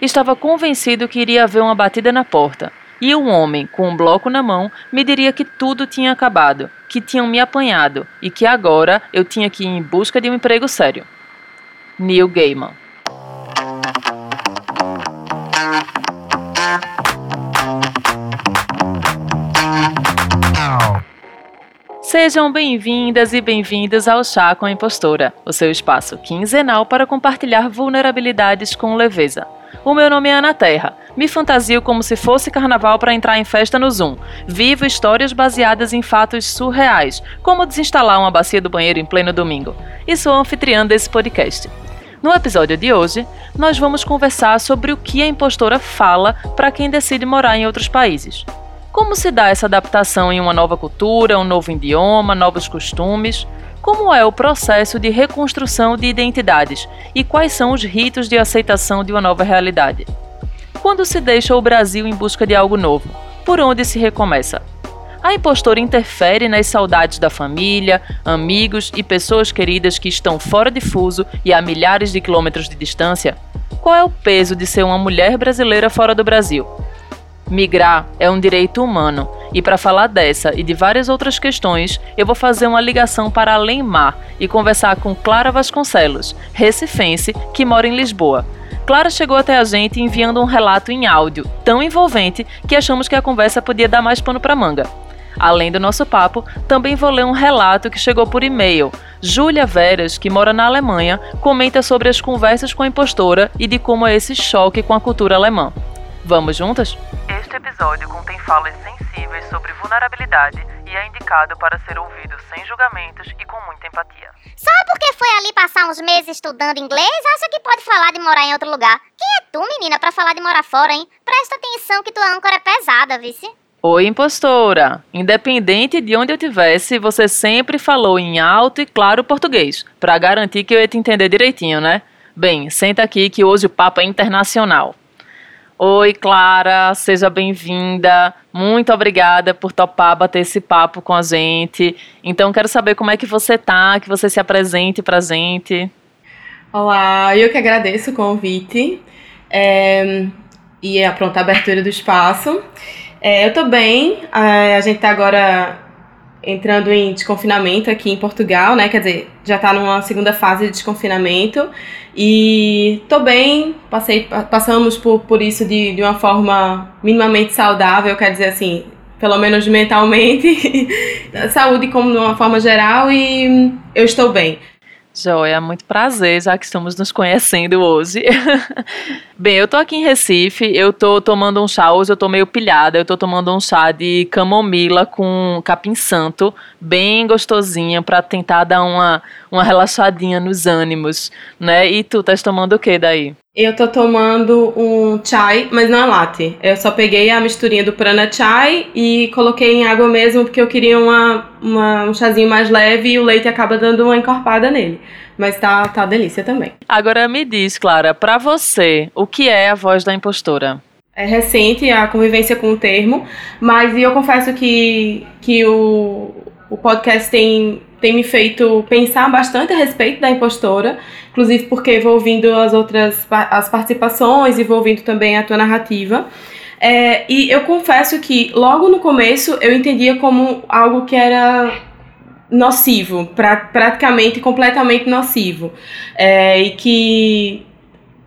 Estava convencido que iria haver uma batida na porta, e um homem com um bloco na mão me diria que tudo tinha acabado, que tinham me apanhado e que agora eu tinha que ir em busca de um emprego sério. Neil Gaiman Sejam bem-vindas e bem-vindos ao Chá com a Impostora, o seu espaço quinzenal para compartilhar vulnerabilidades com leveza. O meu nome é Ana Terra. Me fantasio como se fosse carnaval para entrar em festa no Zoom. Vivo histórias baseadas em fatos surreais, como desinstalar uma bacia do banheiro em pleno domingo. E sou anfitriã desse podcast. No episódio de hoje, nós vamos conversar sobre o que a impostora fala para quem decide morar em outros países. Como se dá essa adaptação em uma nova cultura, um novo idioma, novos costumes? Como é o processo de reconstrução de identidades e quais são os ritos de aceitação de uma nova realidade? Quando se deixa o Brasil em busca de algo novo, por onde se recomeça? A impostora interfere nas saudades da família, amigos e pessoas queridas que estão fora de fuso e a milhares de quilômetros de distância? Qual é o peso de ser uma mulher brasileira fora do Brasil? Migrar é um direito humano, e para falar dessa e de várias outras questões, eu vou fazer uma ligação para além mar e conversar com Clara Vasconcelos, recifense, que mora em Lisboa. Clara chegou até a gente enviando um relato em áudio tão envolvente que achamos que a conversa podia dar mais pano para manga. Além do nosso papo, também vou ler um relato que chegou por e-mail. Júlia Veras, que mora na Alemanha, comenta sobre as conversas com a impostora e de como é esse choque com a cultura alemã. Vamos juntas? Este episódio contém falas sensíveis sobre vulnerabilidade e é indicado para ser ouvido sem julgamentos e com muita empatia. Só porque foi ali passar uns meses estudando inglês, acha que pode falar de morar em outro lugar? Quem é tu, menina, para falar de morar fora, hein? Presta atenção que tua âncora é pesada, vice. Oi, impostora! Independente de onde eu tivesse, você sempre falou em alto e claro português, para garantir que eu ia te entender direitinho, né? Bem, senta aqui que hoje o papo é internacional. Oi, Clara, seja bem-vinda. Muito obrigada por topar bater esse papo com a gente. Então, quero saber como é que você tá, que você se apresente pra gente. Olá, eu que agradeço o convite é, e a pronta abertura do espaço. É, eu tô bem, a, a gente tá agora entrando em desconfinamento aqui em Portugal, né? Quer dizer, já tá numa segunda fase de desconfinamento. E tô bem, passei, passamos por, por isso de, de uma forma minimamente saudável, quer dizer assim, pelo menos mentalmente, saúde como de uma forma geral e eu estou bem. Joia, muito prazer, já que estamos nos conhecendo hoje. Bem, eu tô aqui em Recife, eu tô tomando um chá, hoje eu tô meio pilhada, eu tô tomando um chá de camomila com capim santo, bem gostosinha, para tentar dar uma, uma relaxadinha nos ânimos, né? E tu, estás tomando o que daí? Eu tô tomando um chai, mas não é latte. Eu só peguei a misturinha do prana chai e coloquei em água mesmo porque eu queria uma, uma, um chazinho mais leve e o leite acaba dando uma encorpada nele. Mas tá, tá delícia também. Agora me diz, Clara, para você, o que é a voz da impostora? É recente a convivência com o termo, mas eu confesso que, que o, o podcast tem tem me feito pensar bastante a respeito da impostora, inclusive porque vou ouvindo as outras as participações e vou ouvindo também a tua narrativa. É, e eu confesso que logo no começo eu entendia como algo que era nocivo, pra, praticamente completamente nocivo, é, e que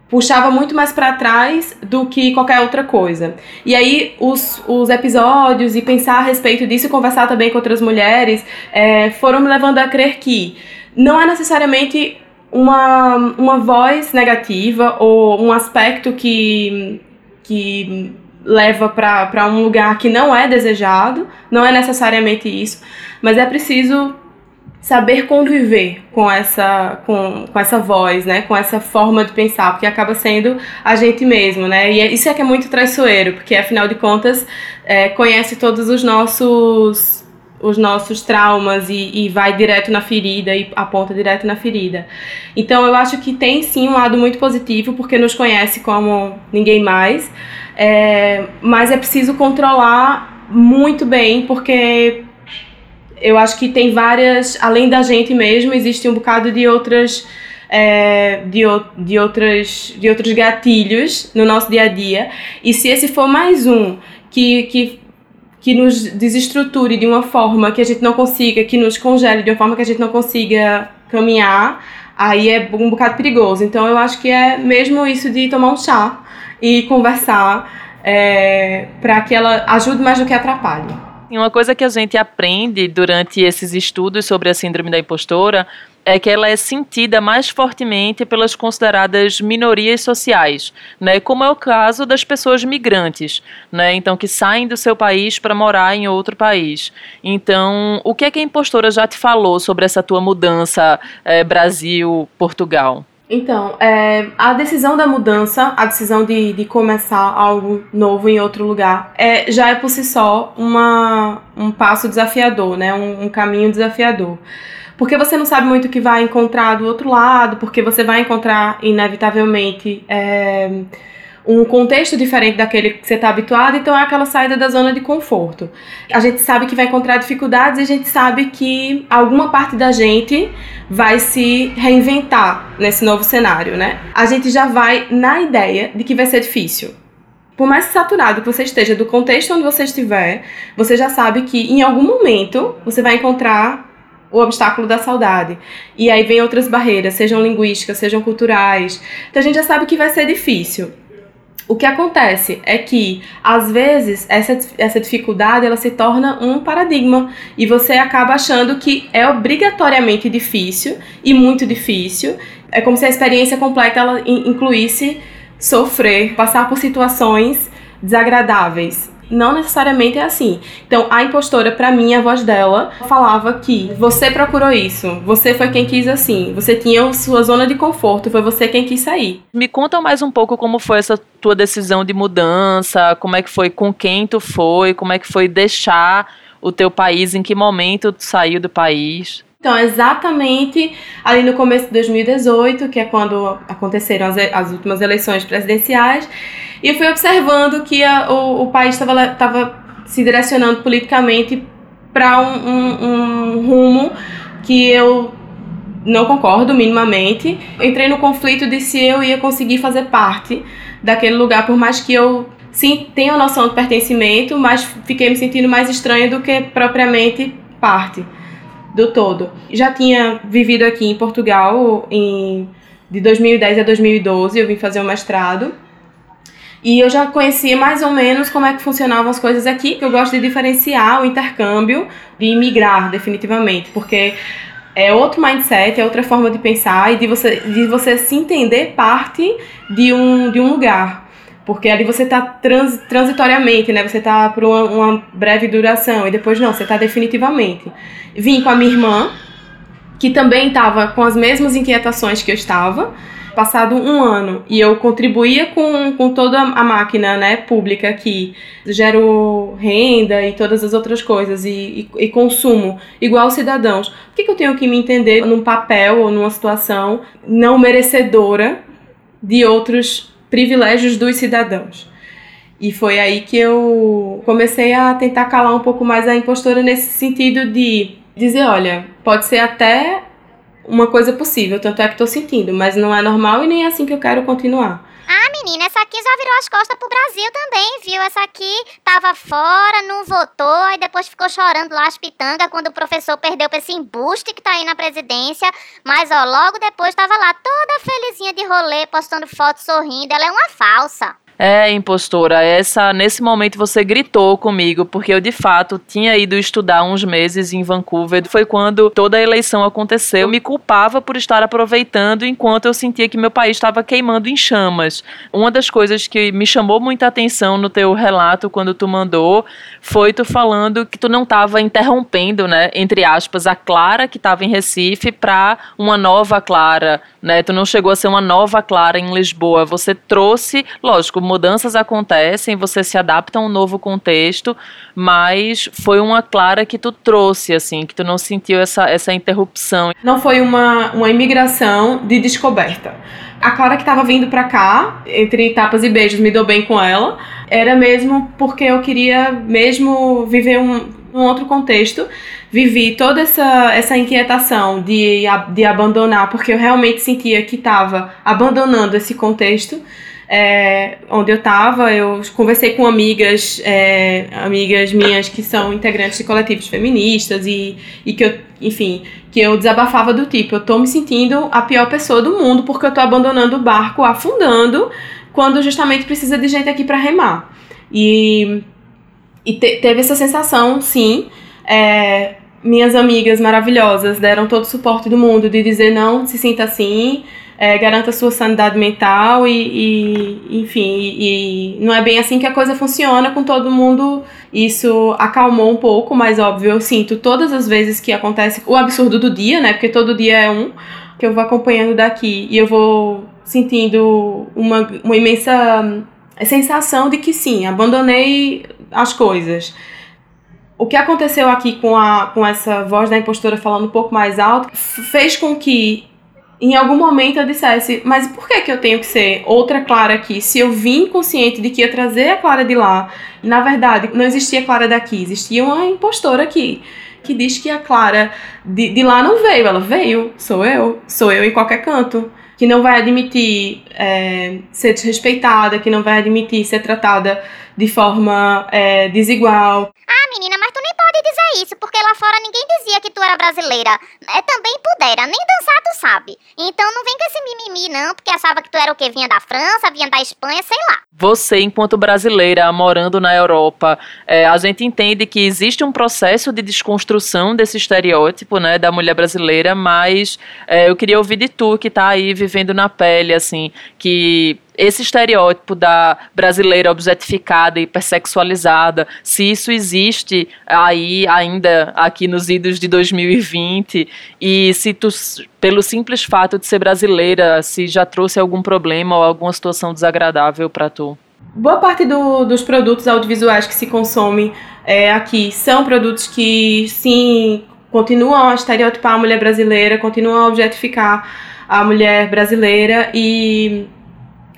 puxava muito mais para trás do que qualquer outra coisa. E aí os, os episódios e pensar a respeito disso e conversar também com outras mulheres é, foram me levando a crer que não é necessariamente uma, uma voz negativa ou um aspecto que, que leva para um lugar que não é desejado, não é necessariamente isso, mas é preciso saber conviver com essa com, com essa voz, né, com essa forma de pensar, porque acaba sendo a gente mesmo, né? E é, isso é que é muito traiçoeiro, porque afinal de contas é, conhece todos os nossos os nossos traumas e, e vai direto na ferida e aponta direto na ferida. Então eu acho que tem sim um lado muito positivo porque nos conhece como ninguém mais, é, mas é preciso controlar muito bem porque eu acho que tem várias, além da gente mesmo, existe um bocado de outras é, de, de, outras, de outros gatilhos no nosso dia a dia. E se esse for mais um que, que, que nos desestruture de uma forma que a gente não consiga, que nos congele de uma forma que a gente não consiga caminhar, aí é um bocado perigoso. Então eu acho que é mesmo isso de tomar um chá e conversar é, para que ela ajude mais do que atrapalhe. E uma coisa que a gente aprende durante esses estudos sobre a síndrome da impostora é que ela é sentida mais fortemente pelas consideradas minorias sociais, né, como é o caso das pessoas migrantes, né, então que saem do seu país para morar em outro país. Então, o que é que a impostora já te falou sobre essa tua mudança é, Brasil-Portugal? Então, é, a decisão da mudança, a decisão de, de começar algo novo em outro lugar, é, já é por si só uma, um passo desafiador, né? um, um caminho desafiador porque você não sabe muito o que vai encontrar do outro lado, porque você vai encontrar, inevitavelmente, é, um contexto diferente daquele que você está habituado, então é aquela saída da zona de conforto. A gente sabe que vai encontrar dificuldades e a gente sabe que alguma parte da gente vai se reinventar nesse novo cenário, né? A gente já vai na ideia de que vai ser difícil. Por mais saturado que você esteja do contexto onde você estiver, você já sabe que em algum momento você vai encontrar o obstáculo da saudade. E aí vem outras barreiras, sejam linguísticas, sejam culturais. Então a gente já sabe que vai ser difícil. O que acontece é que, às vezes, essa, essa dificuldade ela se torna um paradigma e você acaba achando que é obrigatoriamente difícil e muito difícil. É como se a experiência completa ela incluísse sofrer, passar por situações desagradáveis não necessariamente é assim. Então, a impostora, para mim, a voz dela falava que você procurou isso, você foi quem quis assim, você tinha sua zona de conforto, foi você quem quis sair. Me conta mais um pouco como foi essa tua decisão de mudança, como é que foi, com quem tu foi, como é que foi deixar o teu país, em que momento tu saiu do país? Então, exatamente ali no começo de 2018, que é quando aconteceram as, as últimas eleições presidenciais, e eu fui observando que a, o, o país estava se direcionando politicamente para um, um, um rumo que eu não concordo minimamente. Entrei no conflito de se eu ia conseguir fazer parte daquele lugar, por mais que eu sim tenha a noção de pertencimento, mas fiquei me sentindo mais estranha do que propriamente parte do todo. Já tinha vivido aqui em Portugal em, de 2010 a 2012, eu vim fazer o mestrado. E eu já conhecia mais ou menos como é que funcionavam as coisas aqui, que eu gosto de diferenciar o intercâmbio de imigrar, definitivamente, porque é outro mindset, é outra forma de pensar e de você, de você se entender parte de um, de um lugar. Porque ali você está trans, transitoriamente, né? Você está por uma, uma, breve duração e depois não, você está definitivamente. Vim com a minha irmã, que também estava com as mesmas inquietações que eu estava, passado um ano e eu contribuía com, com toda a máquina né, pública que gero renda e todas as outras coisas e, e, e consumo igual cidadãos, por que, que eu tenho que me entender num papel ou numa situação não merecedora de outros privilégios dos cidadãos? E foi aí que eu comecei a tentar calar um pouco mais a impostora nesse sentido de dizer, olha, pode ser até uma coisa possível, tanto é que tô sentindo, mas não é normal e nem é assim que eu quero continuar. Menina, essa aqui já virou as costas pro Brasil também, viu? Essa aqui tava fora, não votou, e depois ficou chorando lá as pitangas quando o professor perdeu pra esse embuste que tá aí na presidência. Mas, ó, logo depois tava lá toda felizinha de rolê, postando foto sorrindo. Ela é uma falsa. É, impostora, essa nesse momento você gritou comigo, porque eu de fato tinha ido estudar uns meses em Vancouver. Foi quando toda a eleição aconteceu. Eu me culpava por estar aproveitando enquanto eu sentia que meu país estava queimando em chamas. Uma das coisas que me chamou muita atenção no teu relato quando tu mandou foi tu falando que tu não estava interrompendo, né, entre aspas, a Clara que estava em Recife para uma nova Clara, né? Tu não chegou a ser uma nova Clara em Lisboa. Você trouxe, lógico, mudanças acontecem, você se adapta a um novo contexto, mas foi uma Clara que tu trouxe, assim, que tu não sentiu essa, essa interrupção. Não foi uma, uma imigração de descoberta. A Clara que estava vindo para cá, entre tapas e beijos, me deu bem com ela, era mesmo porque eu queria mesmo viver um, num outro contexto, vivi toda essa, essa inquietação de, de abandonar, porque eu realmente sentia que estava abandonando esse contexto é, onde eu estava, eu conversei com amigas, é, amigas minhas que são integrantes de coletivos feministas e, e que eu, enfim, que eu desabafava do tipo, eu tô me sentindo a pior pessoa do mundo porque eu tô abandonando o barco, afundando, quando justamente precisa de gente aqui para remar. E, e te, teve essa sensação, sim. É, minhas amigas maravilhosas deram todo o suporte do mundo de dizer não se sinta assim, é, garanta sua sanidade mental e, e enfim, e, e, não é bem assim que a coisa funciona com todo mundo. Isso acalmou um pouco, mas óbvio, eu sinto todas as vezes que acontece o absurdo do dia, né? Porque todo dia é um que eu vou acompanhando daqui e eu vou sentindo uma, uma imensa sensação de que sim, abandonei as coisas o que aconteceu aqui com, a, com essa voz da impostora falando um pouco mais alto fez com que em algum momento eu dissesse, mas por que, que eu tenho que ser outra Clara aqui? Se eu vim consciente de que ia trazer a Clara de lá, na verdade, não existia Clara daqui, existia uma impostora aqui. Que diz que a Clara de, de lá não veio, ela veio, sou eu, sou eu em qualquer canto. Que não vai admitir é, ser desrespeitada, que não vai admitir ser tratada de forma é, desigual. Ah, porque lá fora ninguém dizia que tu era brasileira. É também pudera, nem dançar tu sabe. Então não vem com esse mimimi não, porque achava que tu era o quê? Vinha da França, vinha da Espanha, sei lá. Você, enquanto brasileira, morando na Europa, é, a gente entende que existe um processo de desconstrução desse estereótipo, né, da mulher brasileira, mas é, eu queria ouvir de tu, que tá aí vivendo na pele, assim, que esse estereótipo da brasileira objetificada e hipersexualizada, se isso existe aí ainda aqui nos idos de 2020 e se tu, pelo simples fato de ser brasileira, se já trouxe algum problema ou alguma situação desagradável para tu. Boa parte do, dos produtos audiovisuais que se consomem é, aqui são produtos que, sim, continuam a estereotipar a mulher brasileira, continuam a objetificar a mulher brasileira e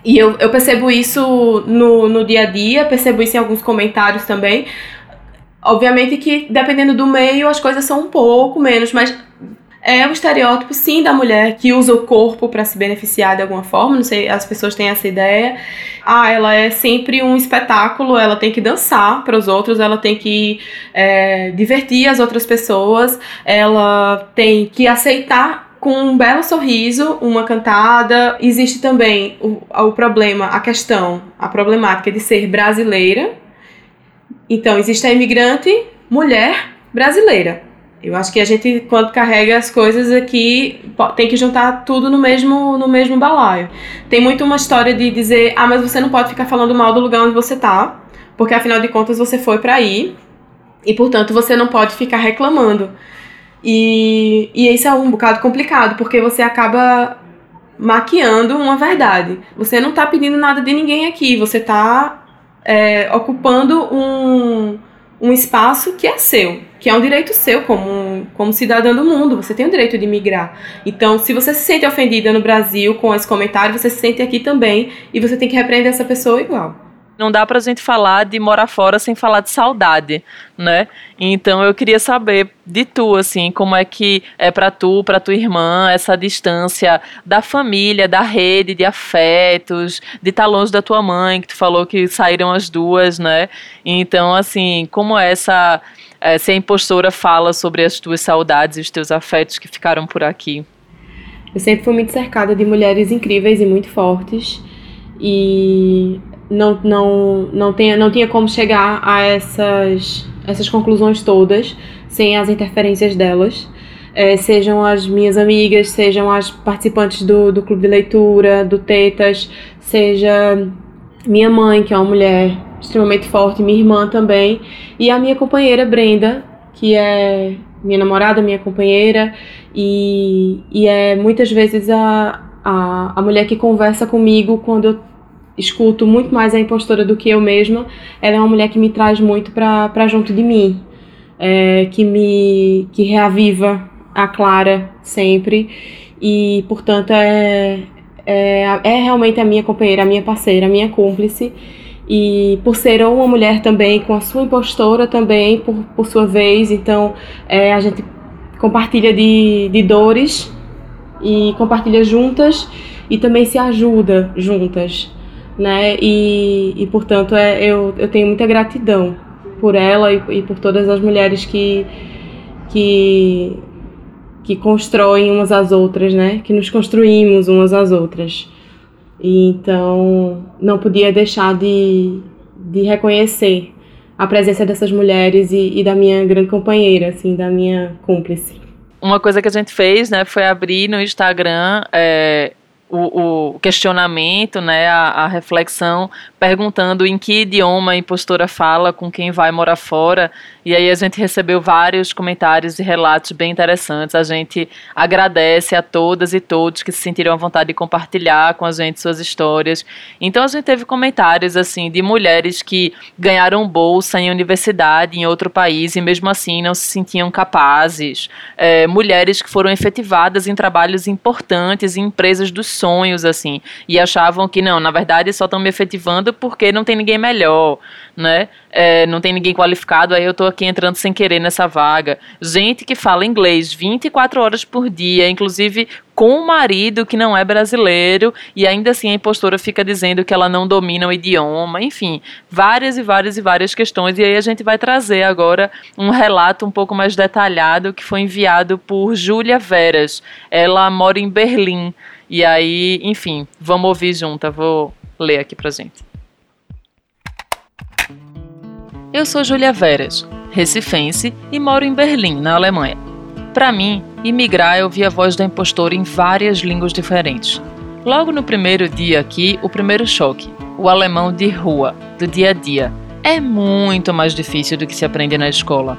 e eu, eu percebo isso no, no dia a dia, percebo isso em alguns comentários também. Obviamente que, dependendo do meio, as coisas são um pouco menos, mas é o estereótipo, sim, da mulher que usa o corpo para se beneficiar de alguma forma. Não sei, as pessoas têm essa ideia. Ah, ela é sempre um espetáculo, ela tem que dançar para os outros, ela tem que é, divertir as outras pessoas, ela tem que aceitar com um belo sorriso, uma cantada. Existe também o, o problema, a questão, a problemática de ser brasileira. Então, existe a imigrante mulher brasileira. Eu acho que a gente, quando carrega as coisas aqui, tem que juntar tudo no mesmo, no mesmo balaio. Tem muito uma história de dizer, ah, mas você não pode ficar falando mal do lugar onde você tá, porque afinal de contas você foi para aí, e portanto você não pode ficar reclamando. E, e isso é um bocado complicado, porque você acaba maquiando uma verdade. Você não está pedindo nada de ninguém aqui, você está é, ocupando um, um espaço que é seu, que é um direito seu como, como cidadã do mundo. Você tem o direito de migrar. Então, se você se sente ofendida no Brasil com esse comentário, você se sente aqui também e você tem que repreender essa pessoa igual não dá pra gente falar de morar fora sem falar de saudade, né? Então eu queria saber de tu, assim, como é que é para tu, para tua irmã, essa distância da família, da rede de afetos, de estar tá longe da tua mãe, que tu falou que saíram as duas, né? Então, assim, como é essa. É, se a impostora fala sobre as tuas saudades e os teus afetos que ficaram por aqui? Eu sempre fui muito cercada de mulheres incríveis e muito fortes. E não, não, não, tenha, não tinha como chegar a essas, essas conclusões todas sem as interferências delas. É, sejam as minhas amigas, sejam as participantes do, do clube de leitura, do Tetas, seja minha mãe, que é uma mulher extremamente forte, minha irmã também, e a minha companheira Brenda, que é minha namorada, minha companheira, e, e é muitas vezes a, a, a mulher que conversa comigo quando eu escuto muito mais a impostora do que eu mesma, ela é uma mulher que me traz muito para junto de mim, é, que me que reaviva a Clara sempre. E portanto é, é, é realmente a minha companheira, a minha parceira, a minha cúmplice. E por ser uma mulher também, com a sua impostora também, por, por sua vez, então é, a gente compartilha de, de dores e compartilha juntas e também se ajuda juntas, né? E, e portanto é, eu, eu tenho muita gratidão por ela e, e por todas as mulheres que, que, que constroem umas às outras, né? Que nos construímos umas às outras. E então não podia deixar de, de reconhecer a presença dessas mulheres e, e da minha grande companheira, assim, da minha cúmplice. Uma coisa que a gente fez, né, foi abrir no Instagram é, o, o, questionamento, né, a, a, reflexão, perguntando em que idioma a impostora fala com quem vai morar fora. E aí a gente recebeu vários comentários e relatos bem interessantes. A gente agradece a todas e todos que se sentiram à vontade de compartilhar com a gente suas histórias. Então a gente teve comentários assim de mulheres que ganharam bolsa em universidade em outro país e mesmo assim não se sentiam capazes. É, mulheres que foram efetivadas em trabalhos importantes em empresas dos sonhos assim e achavam que não, na verdade só estão me efetivando porque não tem ninguém melhor, né? É, não tem ninguém qualificado, aí eu tô aqui entrando sem querer nessa vaga. Gente que fala inglês 24 horas por dia, inclusive com um marido que não é brasileiro, e ainda assim a impostora fica dizendo que ela não domina o idioma, enfim, várias e várias e várias questões. E aí a gente vai trazer agora um relato um pouco mais detalhado que foi enviado por Júlia Veras. Ela mora em Berlim. E aí, enfim, vamos ouvir junto. Eu vou ler aqui pra gente. Eu sou Júlia Veras, recifense e moro em Berlim, na Alemanha. Para mim, imigrar é ouvir a voz da impostora em várias línguas diferentes. Logo no primeiro dia aqui, o primeiro choque, o alemão de rua, do dia a dia, é muito mais difícil do que se aprende na escola.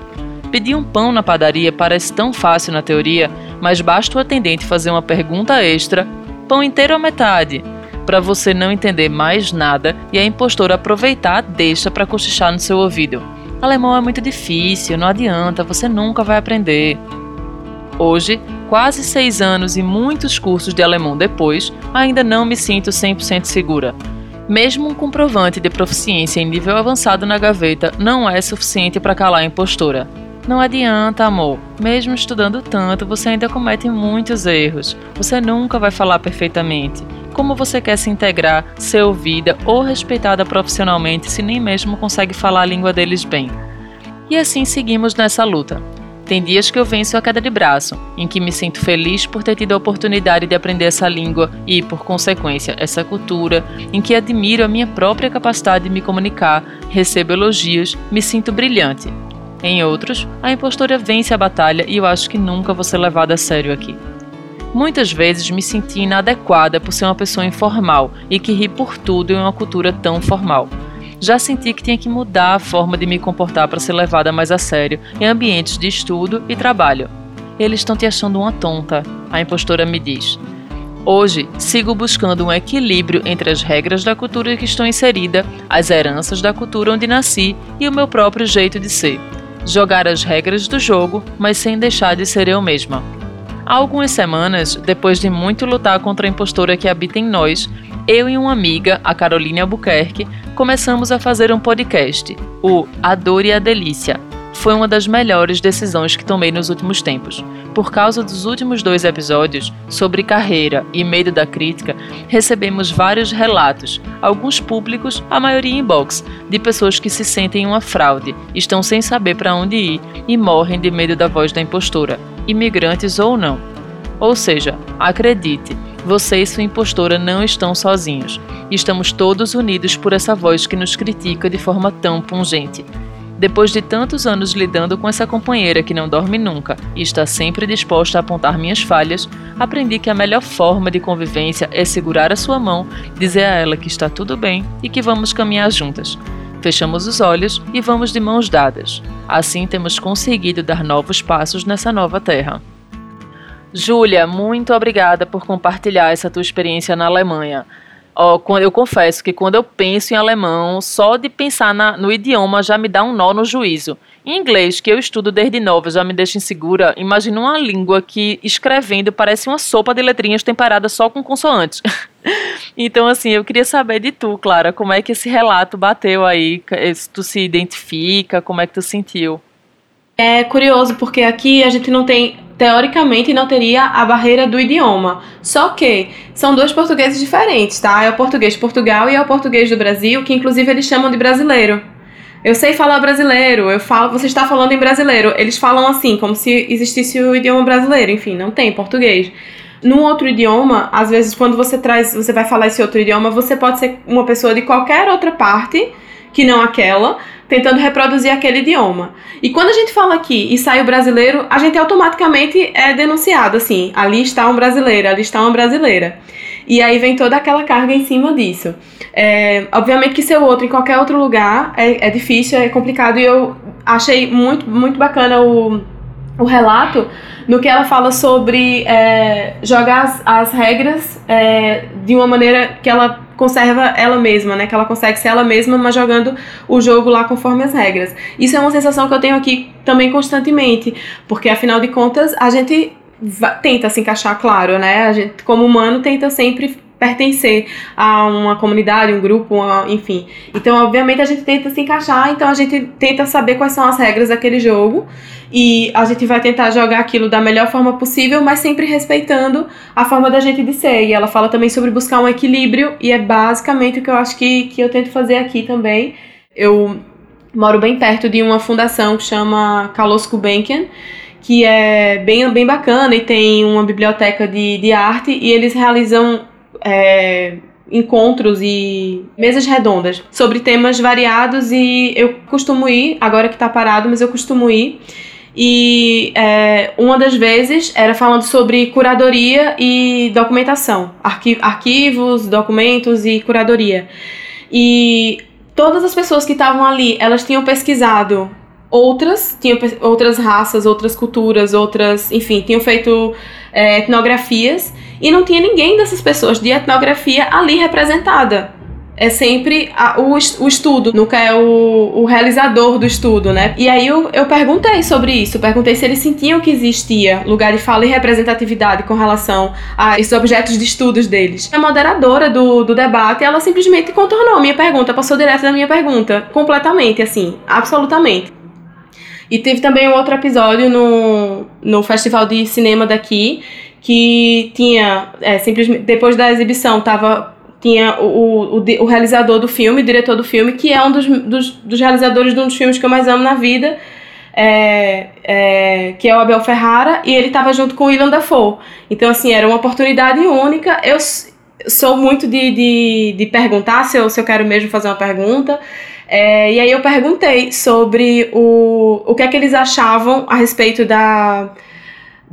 Pedir um pão na padaria parece tão fácil na teoria, mas basta o atendente fazer uma pergunta extra: pão inteiro ou metade? para você não entender mais nada e a impostora aproveitar deixa para cochichar no seu ouvido. Alemão é muito difícil, não adianta, você nunca vai aprender. Hoje, quase seis anos e muitos cursos de alemão depois, ainda não me sinto 100% segura. Mesmo um comprovante de proficiência em nível avançado na gaveta não é suficiente para calar a impostora. Não adianta, amor. Mesmo estudando tanto, você ainda comete muitos erros. Você nunca vai falar perfeitamente. Como você quer se integrar, ser ouvida ou respeitada profissionalmente se nem mesmo consegue falar a língua deles bem? E assim seguimos nessa luta. Tem dias que eu venço a queda de braço, em que me sinto feliz por ter tido a oportunidade de aprender essa língua e, por consequência, essa cultura, em que admiro a minha própria capacidade de me comunicar, recebo elogios, me sinto brilhante, em outros, a impostora vence a batalha e eu acho que nunca vou ser levada a sério aqui. Muitas vezes me senti inadequada por ser uma pessoa informal e que ri por tudo em uma cultura tão formal. Já senti que tinha que mudar a forma de me comportar para ser levada mais a sério em ambientes de estudo e trabalho. Eles estão te achando uma tonta, a impostora me diz. Hoje, sigo buscando um equilíbrio entre as regras da cultura que estou inserida, as heranças da cultura onde nasci e o meu próprio jeito de ser jogar as regras do jogo, mas sem deixar de ser eu mesma. Há algumas semanas, depois de muito lutar contra a impostora que habita em nós, eu e uma amiga, a Caroline Albuquerque, começamos a fazer um podcast, o A Dor e a Delícia, foi uma das melhores decisões que tomei nos últimos tempos. Por causa dos últimos dois episódios sobre carreira e medo da crítica, recebemos vários relatos, alguns públicos, a maioria inbox, de pessoas que se sentem uma fraude, estão sem saber para onde ir e morrem de medo da voz da impostora, imigrantes ou não. Ou seja, acredite, você e sua impostora não estão sozinhos. Estamos todos unidos por essa voz que nos critica de forma tão pungente. Depois de tantos anos lidando com essa companheira que não dorme nunca e está sempre disposta a apontar minhas falhas, aprendi que a melhor forma de convivência é segurar a sua mão, dizer a ela que está tudo bem e que vamos caminhar juntas. Fechamos os olhos e vamos de mãos dadas. Assim temos conseguido dar novos passos nessa nova terra. Júlia, muito obrigada por compartilhar essa tua experiência na Alemanha. Oh, eu confesso que quando eu penso em alemão, só de pensar na, no idioma já me dá um nó no juízo. Em inglês, que eu estudo desde nova, já me deixa insegura, imagina uma língua que escrevendo parece uma sopa de letrinhas temperada só com consoantes. Então, assim, eu queria saber de tu, Clara, como é que esse relato bateu aí? Se tu se identifica, como é que tu sentiu? É curioso, porque aqui a gente não tem, teoricamente, não teria a barreira do idioma. Só que são dois portugueses diferentes, tá? É o português de Portugal e é o português do Brasil, que inclusive eles chamam de brasileiro. Eu sei falar brasileiro, eu falo, você está falando em brasileiro. Eles falam assim, como se existisse o idioma brasileiro. Enfim, não tem português. Num outro idioma, às vezes quando você traz, você vai falar esse outro idioma, você pode ser uma pessoa de qualquer outra parte que não aquela, tentando reproduzir aquele idioma. E quando a gente fala aqui e sai o brasileiro, a gente automaticamente é denunciado assim, ali está um brasileiro, ali está uma brasileira. E aí vem toda aquela carga em cima disso. É, obviamente que ser outro em qualquer outro lugar é, é difícil, é complicado e eu achei muito, muito bacana o, o relato no que ela fala sobre é, jogar as, as regras é, de uma maneira que ela conserva ela mesma, né? Que ela consegue ser ela mesma, mas jogando o jogo lá conforme as regras. Isso é uma sensação que eu tenho aqui também constantemente, porque afinal de contas a gente tenta se encaixar, claro, né? A gente, como humano, tenta sempre pertencer a uma comunidade, um grupo, uma, enfim. Então, obviamente, a gente tenta se encaixar, então a gente tenta saber quais são as regras daquele jogo e a gente vai tentar jogar aquilo da melhor forma possível, mas sempre respeitando a forma da gente de ser. E ela fala também sobre buscar um equilíbrio e é basicamente o que eu acho que, que eu tento fazer aqui também. Eu moro bem perto de uma fundação que chama Carlos Gulbenkian, que é bem, bem bacana e tem uma biblioteca de, de arte e eles realizam é, encontros e mesas redondas sobre temas variados e eu costumo ir, agora que está parado, mas eu costumo ir. E é, uma das vezes era falando sobre curadoria e documentação, arqui arquivos, documentos e curadoria. E todas as pessoas que estavam ali, elas tinham pesquisado outras, tinham outras raças, outras culturas, outras, enfim, tinham feito é, etnografias e não tinha ninguém dessas pessoas de etnografia ali representada. É sempre a, o, o estudo, nunca é o, o realizador do estudo, né? E aí eu, eu perguntei sobre isso, perguntei se eles sentiam que existia lugar de fala e representatividade com relação a esses objetos de estudos deles. A moderadora do, do debate, ela simplesmente contornou a minha pergunta, passou direto da minha pergunta, completamente, assim, absolutamente. E teve também um outro episódio no, no festival de cinema daqui que tinha é, simplesmente depois da exibição tava tinha o, o, o, realizador do filme, o diretor do filme, que é um dos, dos, dos realizadores de um dos filmes que eu mais amo na vida, é, é, que é o Abel Ferrara, e ele estava junto com o William Dafoe. Então, assim, era uma oportunidade única. Eu sou muito de, de, de perguntar se eu, se eu quero mesmo fazer uma pergunta. É, e aí eu perguntei sobre o, o que é que eles achavam a respeito da,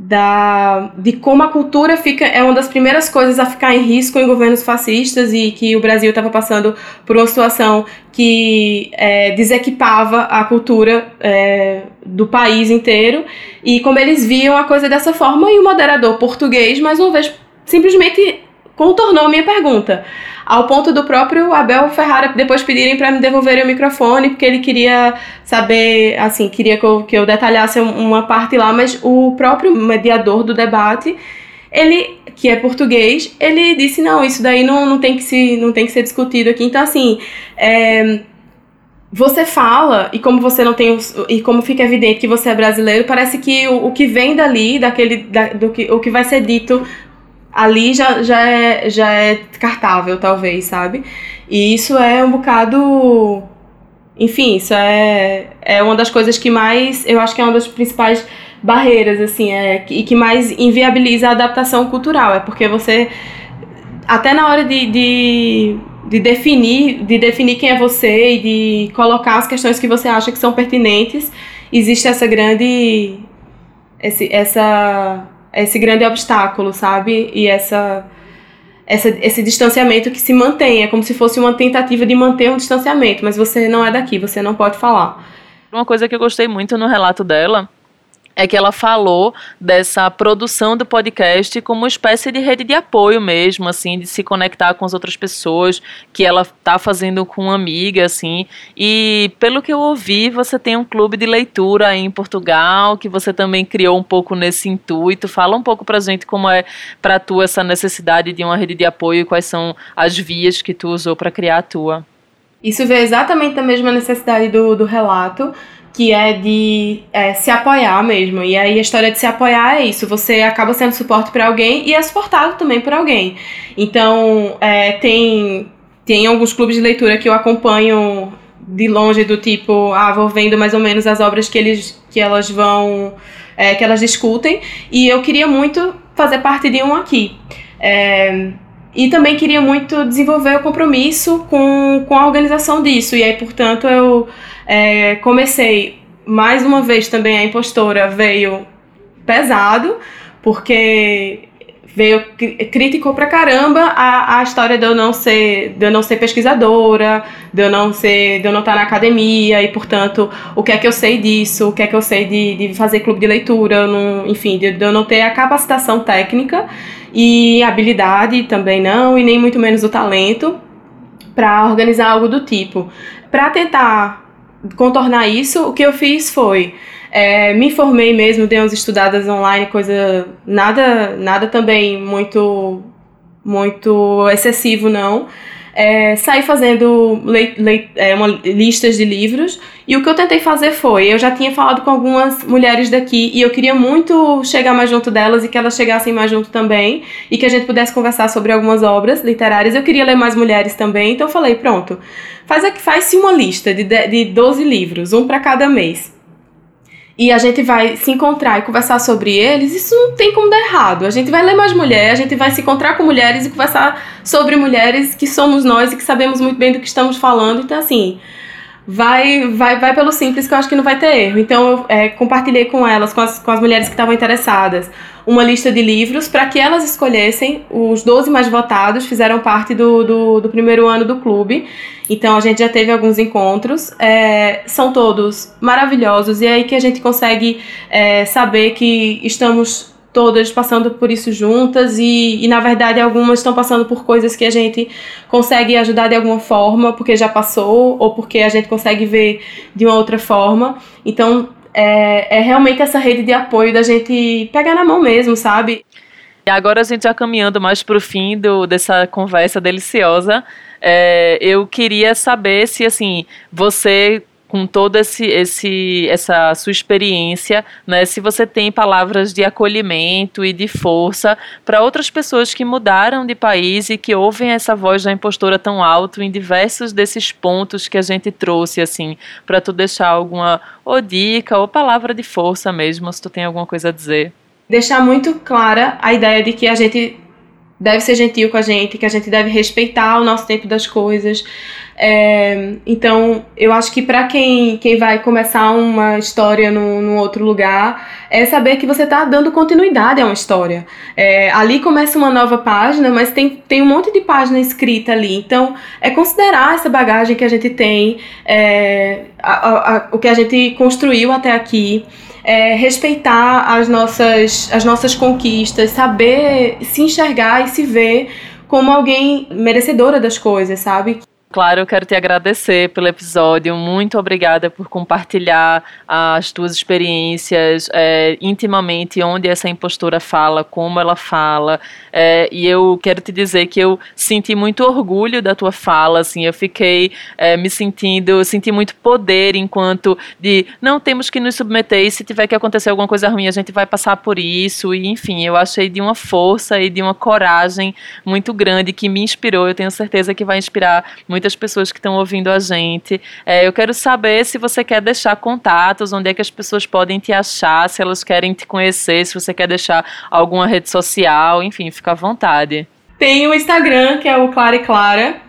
da, de como a cultura fica é uma das primeiras coisas a ficar em risco em governos fascistas e que o Brasil estava passando por uma situação que é, desequipava a cultura é, do país inteiro. E como eles viam a coisa dessa forma e o moderador português mais uma vez simplesmente contornou minha pergunta ao ponto do próprio Abel Ferrara depois pedirem para me devolverem o microfone, porque ele queria saber, assim, queria que eu, que eu detalhasse uma parte lá, mas o próprio mediador do debate, ele, que é português, ele disse, não, isso daí não, não, tem, que se, não tem que ser discutido aqui. Então, assim, é, você fala, e como você não tem. E como fica evidente que você é brasileiro, parece que o, o que vem dali, daquele. Da, do que, o que vai ser dito ali já, já, é, já é descartável, talvez, sabe? E isso é um bocado. Enfim, isso é, é uma das coisas que mais. Eu acho que é uma das principais barreiras, assim, é, e que mais inviabiliza a adaptação cultural. É porque você. Até na hora de, de, de definir de definir quem é você e de colocar as questões que você acha que são pertinentes, existe essa grande. Esse, essa esse grande obstáculo, sabe? E essa, essa, esse distanciamento que se mantém. É como se fosse uma tentativa de manter um distanciamento, mas você não é daqui, você não pode falar. Uma coisa que eu gostei muito no relato dela é que ela falou dessa produção do podcast como uma espécie de rede de apoio mesmo, assim, de se conectar com as outras pessoas, que ela tá fazendo com uma amiga, assim. E pelo que eu ouvi, você tem um clube de leitura aí em Portugal, que você também criou um pouco nesse intuito. Fala um pouco pra gente como é para tu essa necessidade de uma rede de apoio e quais são as vias que tu usou para criar a tua. Isso vê exatamente a mesma necessidade do, do relato que é de é, se apoiar mesmo. E aí a história de se apoiar é isso: você acaba sendo suporte para alguém e é suportado também por alguém. Então, é, tem, tem alguns clubes de leitura que eu acompanho de longe, do tipo, ah, vou vendo mais ou menos as obras que, eles, que elas vão. É, que elas discutem. E eu queria muito fazer parte de um aqui. É, e também queria muito desenvolver o compromisso com, com a organização disso. E aí, portanto, eu é, comecei mais uma vez também a impostora veio pesado, porque veio criticou pra caramba a, a história de eu não ser de eu não ser pesquisadora, de eu não ser de eu não estar na academia e portanto o que é que eu sei disso, o que é que eu sei de, de fazer clube de leitura, não, enfim, de, de eu não ter a capacitação técnica e habilidade também não e nem muito menos o talento para organizar algo do tipo. Para tentar contornar isso, o que eu fiz foi é, me formei mesmo, dei umas estudadas online, coisa nada, nada também muito, muito excessivo não. É, saí fazendo le, le, é, uma, listas de livros e o que eu tentei fazer foi, eu já tinha falado com algumas mulheres daqui e eu queria muito chegar mais junto delas e que elas chegassem mais junto também e que a gente pudesse conversar sobre algumas obras literárias. Eu queria ler mais mulheres também, então eu falei, pronto, faz faz-se uma lista de, de 12 livros, um para cada mês e a gente vai se encontrar e conversar sobre eles, isso não tem como dar errado. A gente vai ler mais mulheres, a gente vai se encontrar com mulheres e conversar sobre mulheres que somos nós e que sabemos muito bem do que estamos falando. Então, assim, vai, vai, vai pelo simples que eu acho que não vai ter erro. Então eu é, compartilhei com elas, com as, com as mulheres que estavam interessadas, uma lista de livros para que elas escolhessem os 12 mais votados, fizeram parte do, do, do, primeiro ano do clube. Então a gente já teve alguns encontros, é, são todos maravilhosos, e é aí que a gente consegue é, saber que estamos todas passando por isso juntas e, e, na verdade algumas estão passando por coisas que a gente consegue ajudar de alguma forma porque já passou ou porque a gente consegue ver de uma outra forma. Então é, é realmente essa rede de apoio da gente pegar na mão mesmo sabe? E agora a gente já caminhando mais para o fim do, dessa conversa deliciosa é, eu queria saber se assim você com toda esse, esse, essa sua experiência, né, se você tem palavras de acolhimento e de força para outras pessoas que mudaram de país e que ouvem essa voz da impostora tão alto em diversos desses pontos que a gente trouxe, assim, para tu deixar alguma ou dica ou palavra de força mesmo, se tu tem alguma coisa a dizer. Deixar muito clara a ideia de que a gente deve ser gentil com a gente, que a gente deve respeitar o nosso tempo das coisas, é, então, eu acho que para quem, quem vai começar uma história num, num outro lugar, é saber que você está dando continuidade a uma história. É, ali começa uma nova página, mas tem, tem um monte de página escrita ali. Então, é considerar essa bagagem que a gente tem, é, a, a, a, o que a gente construiu até aqui. É, respeitar as nossas, as nossas conquistas, saber se enxergar e se ver como alguém merecedora das coisas, sabe? Claro, eu quero te agradecer pelo episódio. Muito obrigada por compartilhar as tuas experiências é, intimamente, onde essa impostora fala, como ela fala. É, e eu quero te dizer que eu senti muito orgulho da tua fala. Assim, eu fiquei é, me sentindo, senti muito poder enquanto de não temos que nos submeter. E se tiver que acontecer alguma coisa ruim, a gente vai passar por isso. E enfim, eu achei de uma força e de uma coragem muito grande que me inspirou. Eu tenho certeza que vai inspirar muito muitas pessoas que estão ouvindo a gente. É, eu quero saber se você quer deixar contatos, onde é que as pessoas podem te achar, se elas querem te conhecer, se você quer deixar alguma rede social, enfim, fica à vontade. Tem o Instagram, que é o Clara e Clara.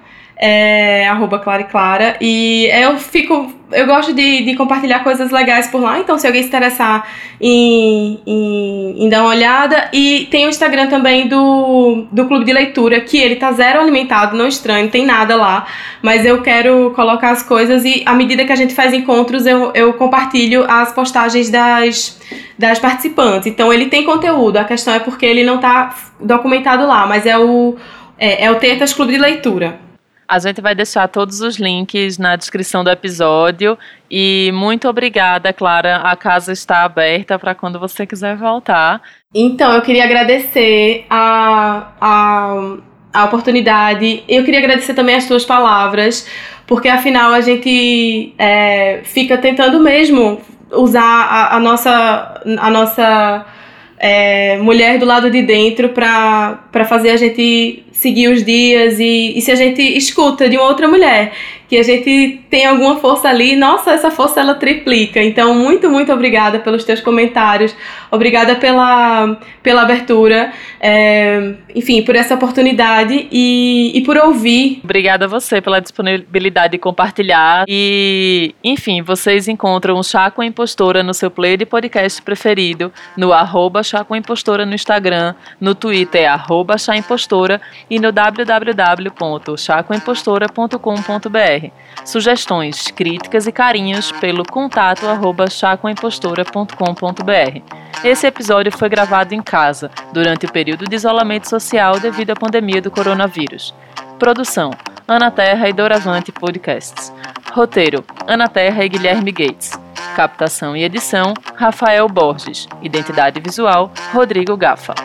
É arroba Clara e Clara. E eu fico. Eu gosto de, de compartilhar coisas legais por lá, então se alguém se interessar em, em, em, dar uma olhada. E tem o Instagram também do, do Clube de Leitura, que ele tá zero alimentado, não estranho, não tem nada lá. Mas eu quero colocar as coisas e à medida que a gente faz encontros, eu, eu compartilho as postagens das, das participantes. Então ele tem conteúdo, a questão é porque ele não tá documentado lá, mas é o, é, é o Tetas Clube de Leitura. A gente vai deixar todos os links na descrição do episódio. E muito obrigada, Clara. A casa está aberta para quando você quiser voltar. Então, eu queria agradecer a, a, a oportunidade. Eu queria agradecer também as tuas palavras, porque afinal a gente é, fica tentando mesmo usar a, a nossa. A nossa é, mulher do lado de dentro para fazer a gente seguir os dias e, e se a gente escuta de uma outra mulher que a gente tem alguma força ali, nossa, essa força ela triplica. Então, muito, muito obrigada pelos teus comentários, obrigada pela, pela abertura, é, enfim, por essa oportunidade e, e por ouvir. Obrigada a você pela disponibilidade de compartilhar. E, enfim, vocês encontram o Chá com a Impostora no seu player de podcast preferido, no arroba Chá com a Impostora no Instagram, no Twitter arroba Chá Impostora e no www.chacoimpostora.com.br. Sugestões, críticas e carinhos pelo contato arroba chacoimpostora.com.br. Esse episódio foi gravado em casa, durante o período de isolamento social devido à pandemia do coronavírus. Produção: Ana Terra e Doravante Podcasts. Roteiro: Ana Terra e Guilherme Gates. Captação e edição: Rafael Borges. Identidade visual: Rodrigo Gafa.